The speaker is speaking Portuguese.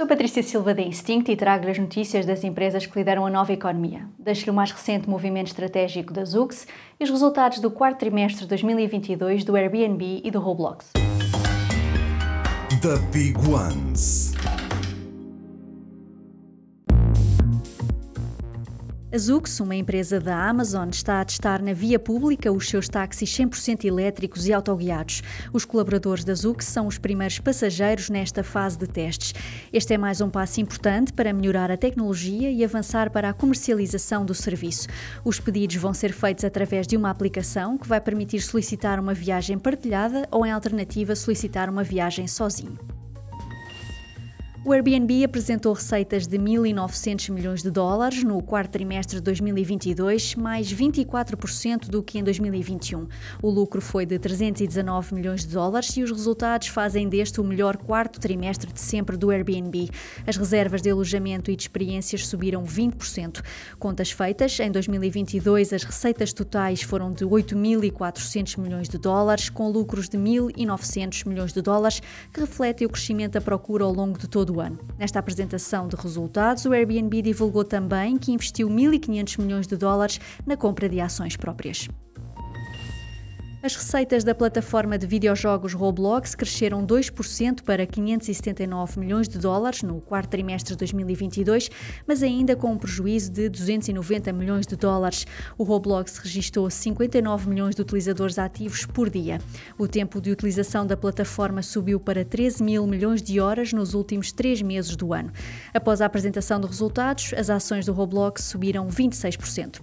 Sou Patrícia Silva da Instinct e trago-lhe as notícias das empresas que lideram a nova economia. Deixo-lhe o mais recente movimento estratégico da Zux e os resultados do quarto trimestre de 2022 do Airbnb e do Roblox. The Big Ones. A Zux, uma empresa da Amazon, está a testar na via pública os seus táxis 100% elétricos e autoguiados. Os colaboradores da Zux são os primeiros passageiros nesta fase de testes. Este é mais um passo importante para melhorar a tecnologia e avançar para a comercialização do serviço. Os pedidos vão ser feitos através de uma aplicação que vai permitir solicitar uma viagem partilhada ou, em alternativa, solicitar uma viagem sozinho. O Airbnb apresentou receitas de 1.900 milhões de dólares no quarto trimestre de 2022, mais 24% do que em 2021. O lucro foi de 319 milhões de dólares e os resultados fazem deste o melhor quarto trimestre de sempre do Airbnb. As reservas de alojamento e de experiências subiram 20%. Contas feitas, em 2022 as receitas totais foram de 8.400 milhões de dólares, com lucros de 1.900 milhões de dólares, que refletem o crescimento da procura ao longo de todo do ano. Nesta apresentação de resultados, o Airbnb divulgou também que investiu 1.500 milhões de dólares na compra de ações próprias. As receitas da plataforma de videojogos Roblox cresceram 2% para 579 milhões de dólares no quarto trimestre de 2022, mas ainda com um prejuízo de 290 milhões de dólares. O Roblox registrou 59 milhões de utilizadores ativos por dia. O tempo de utilização da plataforma subiu para 13 mil milhões de horas nos últimos três meses do ano. Após a apresentação de resultados, as ações do Roblox subiram 26%.